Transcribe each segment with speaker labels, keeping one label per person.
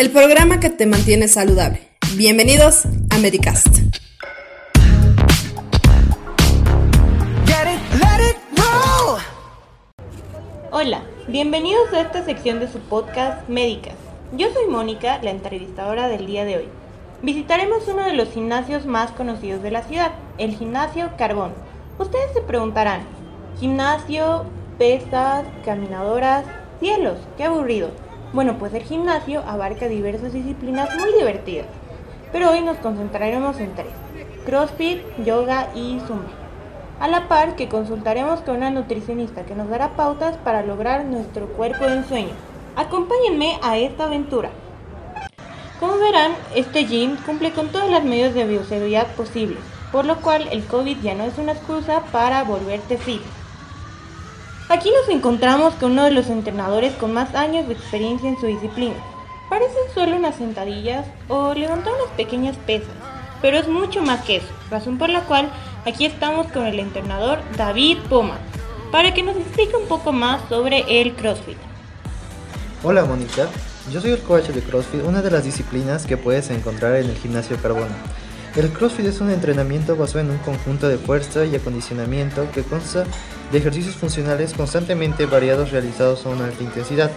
Speaker 1: el programa que te mantiene saludable. Bienvenidos a Medicast.
Speaker 2: Hola, bienvenidos a esta sección de su podcast Médicas. Yo soy Mónica, la entrevistadora del día de hoy. Visitaremos uno de los gimnasios más conocidos de la ciudad, el gimnasio Carbón. Ustedes se preguntarán, gimnasio, pesas, caminadoras, cielos, qué aburrido. Bueno, pues el gimnasio abarca diversas disciplinas muy divertidas, pero hoy nos concentraremos en tres, CrossFit, yoga y Zumba. A la par que consultaremos con una nutricionista que nos dará pautas para lograr nuestro cuerpo de ensueño. Acompáñenme a esta aventura. Como verán, este gym cumple con todas las medidas de bioseguridad posibles, por lo cual el COVID ya no es una excusa para volverte fit. Aquí nos encontramos con uno de los entrenadores con más años de experiencia en su disciplina. Parecen solo unas sentadillas o levantar unas pequeñas pesas, pero es mucho más que eso, razón por la cual aquí estamos con el entrenador David Poma, para que nos explique un poco más sobre el CrossFit.
Speaker 3: Hola Mónica, yo soy el coach de CrossFit, una de las disciplinas que puedes encontrar en el gimnasio Carbono. El CrossFit es un entrenamiento basado en un conjunto de fuerza y acondicionamiento que consta de ejercicios funcionales constantemente variados realizados a una alta intensidad.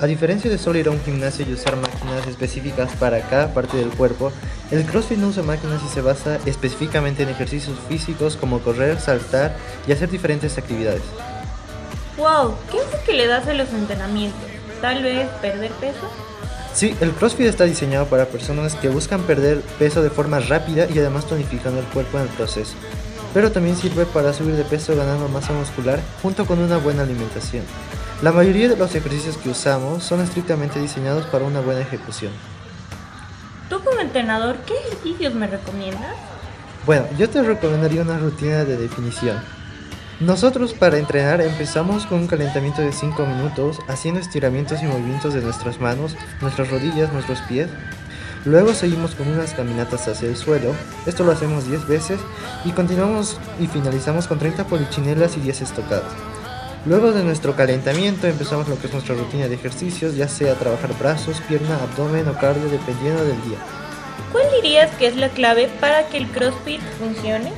Speaker 3: A diferencia de solo ir a un gimnasio y usar máquinas específicas para cada parte del cuerpo, el CrossFit no usa máquinas y se basa específicamente en ejercicios físicos como correr, saltar y hacer diferentes actividades.
Speaker 2: ¡Wow! ¿Qué es lo que le das a los entrenamientos? ¿Tal vez perder peso?
Speaker 3: Sí, el CrossFit está diseñado para personas que buscan perder peso de forma rápida y además tonificando el cuerpo en el proceso. Pero también sirve para subir de peso ganando masa muscular junto con una buena alimentación. La mayoría de los ejercicios que usamos son estrictamente diseñados para una buena ejecución.
Speaker 2: Tú como entrenador, ¿qué ejercicios me recomiendas?
Speaker 3: Bueno, yo te recomendaría una rutina de definición. Nosotros para entrenar empezamos con un calentamiento de 5 minutos haciendo estiramientos y movimientos de nuestras manos, nuestras rodillas, nuestros pies. Luego seguimos con unas caminatas hacia el suelo, esto lo hacemos 10 veces y continuamos y finalizamos con 30 polichinelas y 10 estocadas. Luego de nuestro calentamiento empezamos lo que es nuestra rutina de ejercicios, ya sea trabajar brazos, pierna, abdomen o cardio dependiendo del día.
Speaker 2: ¿Cuál dirías que es la clave para que el CrossFit funcione?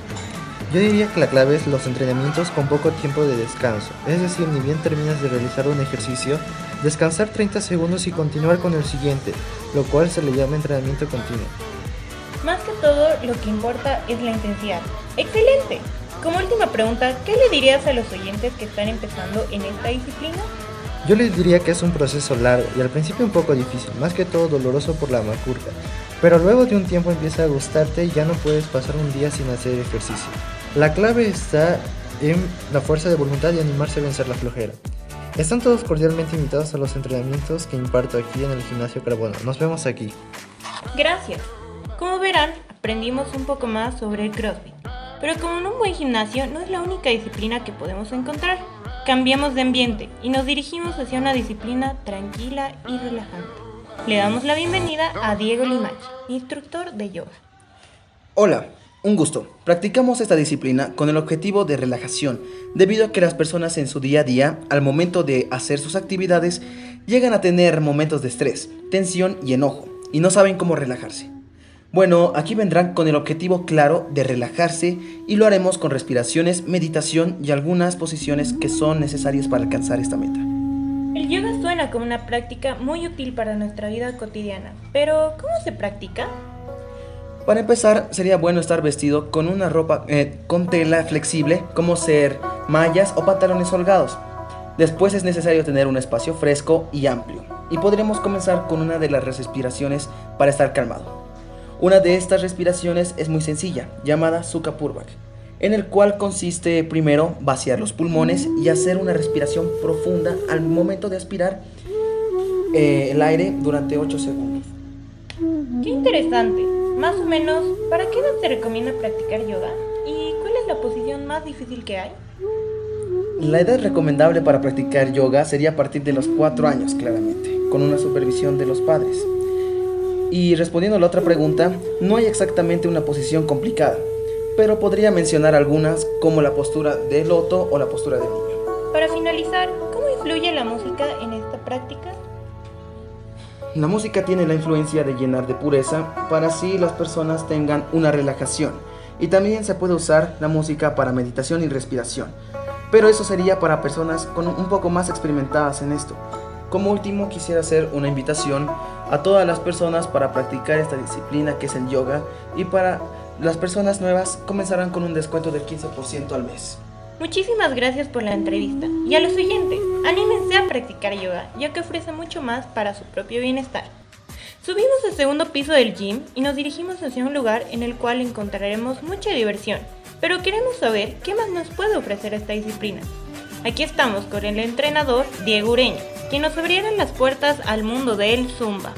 Speaker 3: Yo diría que la clave es los entrenamientos con poco tiempo de descanso, es decir, ni bien terminas de realizar un ejercicio, descansar 30 segundos y continuar con el siguiente, lo cual se le llama entrenamiento continuo.
Speaker 2: Más que todo, lo que importa es la intensidad. ¡Excelente! Como última pregunta, ¿qué le dirías a los oyentes que están empezando en esta disciplina?
Speaker 3: Yo les diría que es un proceso largo y al principio un poco difícil, más que todo doloroso por la macurca, pero luego de un tiempo empieza a gustarte y ya no puedes pasar un día sin hacer ejercicio. La clave está en la fuerza de voluntad y animarse a vencer la flojera. Están todos cordialmente invitados a los entrenamientos que imparto aquí en el gimnasio Carbono. Nos vemos aquí.
Speaker 2: Gracias. Como verán, aprendimos un poco más sobre el CrossFit. Pero como en un buen gimnasio no es la única disciplina que podemos encontrar. Cambiamos de ambiente y nos dirigimos hacia una disciplina tranquila y relajante. Le damos la bienvenida a Diego Limache, instructor de yoga.
Speaker 4: Hola, un gusto. Practicamos esta disciplina con el objetivo de relajación, debido a que las personas en su día a día, al momento de hacer sus actividades, llegan a tener momentos de estrés, tensión y enojo, y no saben cómo relajarse. Bueno, aquí vendrán con el objetivo claro de relajarse y lo haremos con respiraciones, meditación y algunas posiciones que son necesarias para alcanzar esta meta.
Speaker 2: El yoga suena como una práctica muy útil para nuestra vida cotidiana, pero ¿cómo se practica?
Speaker 4: Para empezar, sería bueno estar vestido con una ropa eh, con tela flexible, como ser mallas o pantalones holgados. Después es necesario tener un espacio fresco y amplio. Y podremos comenzar con una de las respiraciones para estar calmado. Una de estas respiraciones es muy sencilla, llamada Sukha Purvak, en el cual consiste primero vaciar los pulmones y hacer una respiración profunda al momento de aspirar eh, el aire durante 8 segundos.
Speaker 2: Qué interesante. Más o menos, ¿para qué edad se recomienda practicar yoga? ¿Y cuál es la posición más difícil que hay?
Speaker 4: La edad recomendable para practicar yoga sería a partir de los 4 años, claramente, con una supervisión de los padres. Y respondiendo a la otra pregunta, no hay exactamente una posición complicada, pero podría mencionar algunas como la postura de loto o la postura de niño.
Speaker 2: Para finalizar, ¿cómo influye la música en esta práctica?
Speaker 4: La música tiene la influencia de llenar de pureza para así las personas tengan una relajación. Y también se puede usar la música para meditación y respiración. Pero eso sería para personas con un poco más experimentadas en esto. Como último quisiera hacer una invitación a todas las personas para practicar esta disciplina que es el yoga y para las personas nuevas comenzarán con un descuento del 15% al mes.
Speaker 2: Muchísimas gracias por la entrevista. Y a los oyentes, anímense a practicar yoga, ya que ofrece mucho más para su propio bienestar. Subimos al segundo piso del gym y nos dirigimos hacia un lugar en el cual encontraremos mucha diversión, pero queremos saber qué más nos puede ofrecer esta disciplina. Aquí estamos con el entrenador Diego Ureña, quien nos abriera las puertas al mundo del Zumba.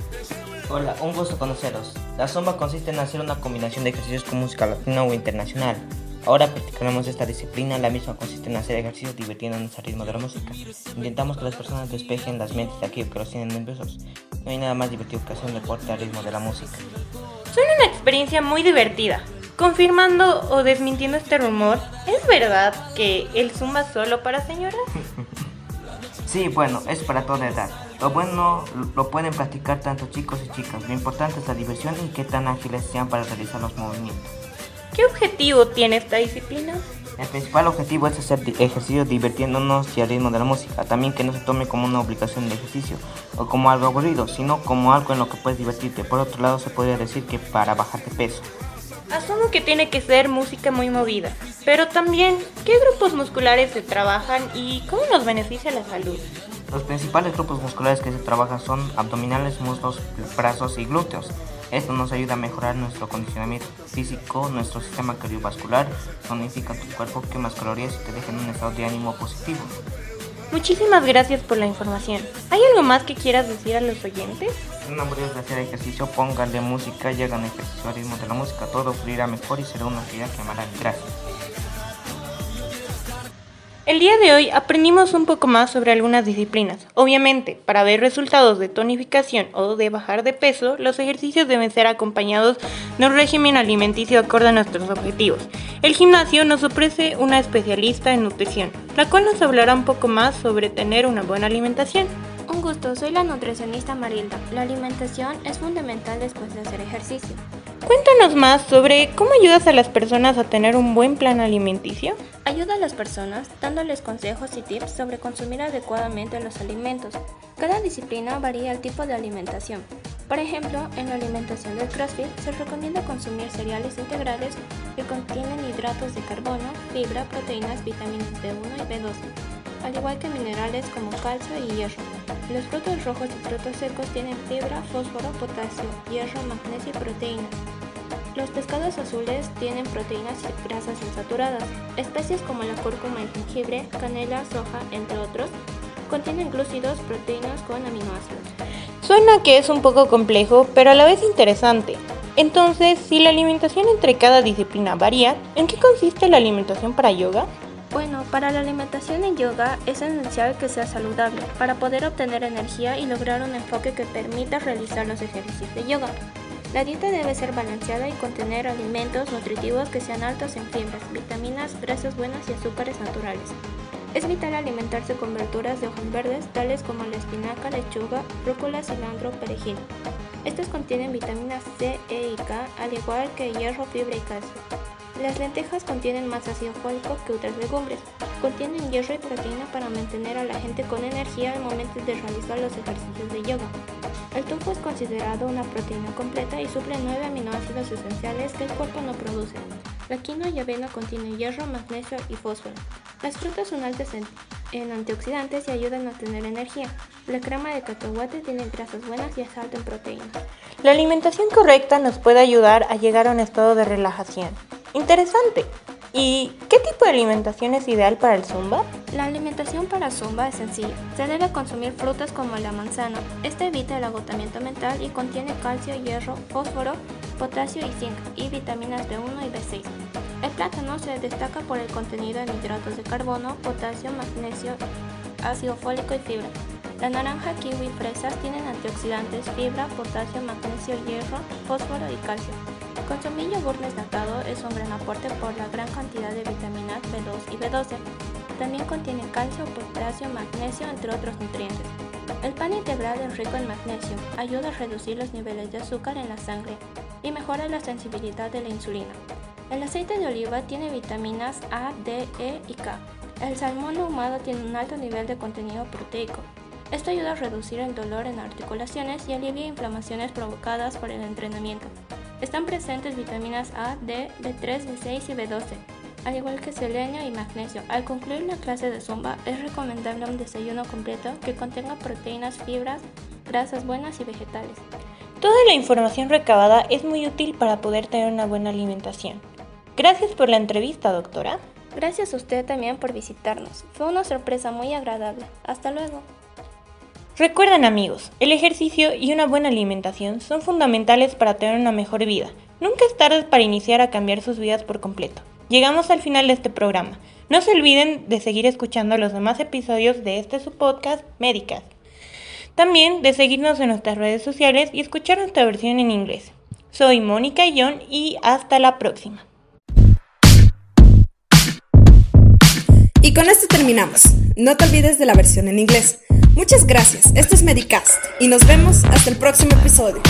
Speaker 5: Hola, un gusto conoceros. La Zumba consiste en hacer una combinación de ejercicios con música latina o internacional. Ahora practicaremos esta disciplina, la misma consiste en hacer ejercicios divirtiéndonos al ritmo de la música. Intentamos que las personas despejen las mentes de aquello que los tienen nerviosos. No hay nada más divertido que hacer un deporte al ritmo de la música.
Speaker 2: Suena una experiencia muy divertida. Confirmando o desmintiendo este rumor, ¿es verdad que el Zumba es solo para señoras?
Speaker 5: sí, bueno, es para toda edad. Lo bueno lo pueden practicar tanto chicos y chicas. Lo importante es la diversión y qué tan ágiles sean para realizar los movimientos.
Speaker 2: ¿Qué objetivo tiene esta disciplina?
Speaker 5: El principal objetivo es hacer ejercicio divirtiéndonos y al ritmo de la música. También que no se tome como una obligación de ejercicio o como algo aburrido, sino como algo en lo que puedes divertirte. Por otro lado, se podría decir que para bajar de peso.
Speaker 2: Asumo que tiene que ser música muy movida, pero también, ¿qué grupos musculares se trabajan y cómo nos beneficia la salud?
Speaker 5: Los principales grupos musculares que se trabajan son abdominales, muslos, brazos y glúteos. Esto nos ayuda a mejorar nuestro condicionamiento físico, nuestro sistema cardiovascular, tonifica tu cuerpo, quemas calorías y te deja en un estado de ánimo positivo.
Speaker 2: Muchísimas gracias por la información. ¿Hay algo más que quieras decir a los oyentes?
Speaker 5: No olvides de hacer ejercicio, póngale música y hagan ejercicio al ritmo de la música. Todo fluirá mejor y será una actividad que amarán. Gracias.
Speaker 2: El día de hoy aprendimos un poco más sobre algunas disciplinas. Obviamente, para ver resultados de tonificación o de bajar de peso, los ejercicios deben ser acompañados de un régimen alimenticio acorde a nuestros objetivos. El gimnasio nos ofrece una especialista en nutrición, la cual nos hablará un poco más sobre tener una buena alimentación.
Speaker 6: Un gusto, soy la nutricionista Marilda. La alimentación es fundamental después de hacer ejercicio.
Speaker 2: Cuéntanos más sobre cómo ayudas a las personas a tener un buen plan alimenticio.
Speaker 6: Ayuda a las personas dándoles consejos y tips sobre consumir adecuadamente los alimentos. Cada disciplina varía el tipo de alimentación. Por ejemplo, en la alimentación del CrossFit se recomienda consumir cereales integrales que contienen hidratos de carbono, fibra, proteínas, vitaminas B1 y B12, al igual que minerales como calcio y hierro. Los frutos rojos y frutos secos tienen fibra, fósforo, potasio, hierro, magnesio y proteínas. Los pescados azules tienen proteínas y grasas insaturadas. Especies como la cúrcuma y jengibre, canela, soja, entre otros, contienen glúcidos, proteínas con aminoácidos.
Speaker 2: Suena que es un poco complejo, pero a la vez interesante. Entonces, si la alimentación entre cada disciplina varía, ¿en qué consiste la alimentación para yoga?
Speaker 6: Bueno, para la alimentación en yoga es esencial que sea saludable para poder obtener energía y lograr un enfoque que permita realizar los ejercicios de yoga. La dieta debe ser balanceada y contener alimentos nutritivos que sean altos en fibras, vitaminas, grasas buenas y azúcares naturales. Es vital alimentarse con verduras de hojas verdes tales como la espinaca, lechuga, rúcula, cilantro, perejil. Estos contienen vitaminas C, E y K, al igual que hierro, fibra y calcio. Las lentejas contienen más ácido fólico que otras legumbres. Contienen hierro y proteína para mantener a la gente con energía al momento de realizar los ejercicios de yoga. El tofu es considerado una proteína completa y suple nueve aminoácidos esenciales que el cuerpo no produce. La quinoa y avena contienen hierro, magnesio y fósforo. Las frutas son altas en, antioxidantes y ayudan a tener energía. La crema de cacahuate tiene grasas buenas y es alta en proteínas.
Speaker 2: La alimentación correcta nos puede ayudar a llegar a un estado de relajación. Interesante. ¿Y qué tipo de alimentación es ideal para el zumba?
Speaker 6: La alimentación para zumba es sencilla. Se debe consumir frutas como la manzana. Esta evita el agotamiento mental y contiene calcio, hierro, fósforo, potasio y zinc y vitaminas B1 y B6. El plátano se destaca por el contenido en hidratos de carbono, potasio, magnesio, ácido fólico y fibra. La naranja, kiwi y fresas tienen antioxidantes, fibra, potasio, magnesio, hierro, fósforo y calcio. Consumir yogur desnatado es un gran aporte por la gran cantidad de vitaminas B2 y B12. También contiene calcio, potasio, magnesio, entre otros nutrientes. El pan integral es rico en magnesio, ayuda a reducir los niveles de azúcar en la sangre y mejora la sensibilidad de la insulina. El aceite de oliva tiene vitaminas A, D, E y K. El salmón ahumado tiene un alto nivel de contenido proteico. Esto ayuda a reducir el dolor en articulaciones y alivia inflamaciones provocadas por el entrenamiento. Están presentes vitaminas A, D, B3, B6 y B12, al igual que selenio y magnesio. Al concluir la clase de zumba, es recomendable un desayuno completo que contenga proteínas, fibras, grasas buenas y vegetales.
Speaker 2: Toda la información recabada es muy útil para poder tener una buena alimentación. Gracias por la entrevista, doctora.
Speaker 6: Gracias a usted también por visitarnos. Fue una sorpresa muy agradable. Hasta luego.
Speaker 2: Recuerden amigos, el ejercicio y una buena alimentación son fundamentales para tener una mejor vida. Nunca es tarde para iniciar a cambiar sus vidas por completo. Llegamos al final de este programa. No se olviden de seguir escuchando los demás episodios de este su podcast Médicas. También de seguirnos en nuestras redes sociales y escuchar nuestra versión en inglés. Soy Mónica John y hasta la próxima.
Speaker 1: Y con esto terminamos. No te olvides de la versión en inglés. Muchas gracias. Esto es Medicast y nos vemos hasta el próximo episodio.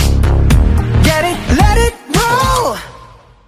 Speaker 7: Get it, let it roll.